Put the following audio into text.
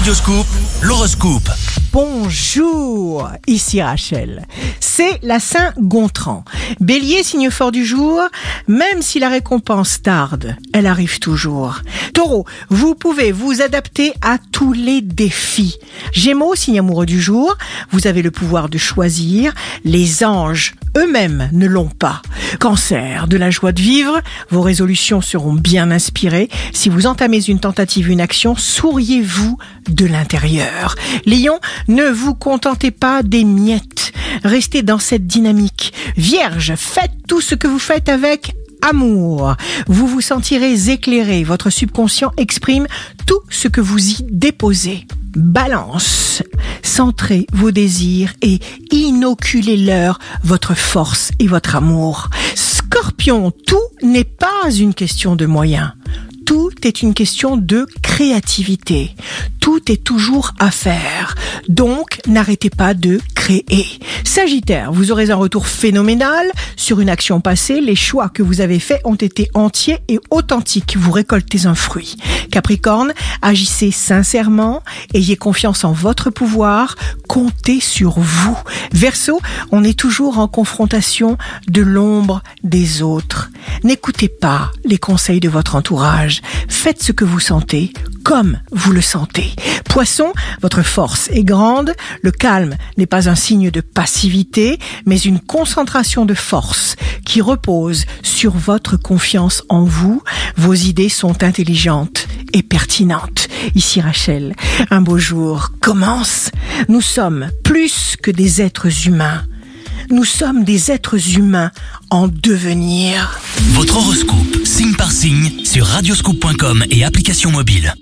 Radioscoop, l'horoscope. Bonjour, ici Rachel. C'est la Saint-Gontran. Bélier, signe fort du jour, même si la récompense tarde, elle arrive toujours. Taureau, vous pouvez vous adapter à tous les défis. Gémeaux, signe amoureux du jour, vous avez le pouvoir de choisir. Les anges eux-mêmes ne l'ont pas. Cancer, de la joie de vivre, vos résolutions seront bien inspirées. Si vous entamez une tentative, une action, souriez-vous de l'intérieur. Lion, ne vous contentez pas des miettes. Restez dans cette dynamique. Vierge, faites tout ce que vous faites avec amour. Vous vous sentirez éclairé. Votre subconscient exprime tout ce que vous y déposez. Balance. Centrez vos désirs et inoculez-leur votre force et votre amour. Scorpion, tout n'est pas une question de moyens. Tout est une question de créativité. Tout est toujours à faire. Donc, n'arrêtez pas de créer. Sagittaire, vous aurez un retour phénoménal sur une action passée. Les choix que vous avez faits ont été entiers et authentiques. Vous récoltez un fruit. Capricorne, agissez sincèrement, ayez confiance en votre pouvoir, comptez sur vous. Verseau, on est toujours en confrontation de l'ombre des autres. N'écoutez pas les conseils de votre entourage. Faites ce que vous sentez comme vous le sentez. Poisson, votre force est grande. Le calme n'est pas un signe de passivité, mais une concentration de force qui repose sur votre confiance en vous. Vos idées sont intelligentes et pertinentes. Ici Rachel, un beau jour commence. Nous sommes plus que des êtres humains. Nous sommes des êtres humains en devenir. Votre horoscope, signe par signe, sur radioscoop.com et application mobile.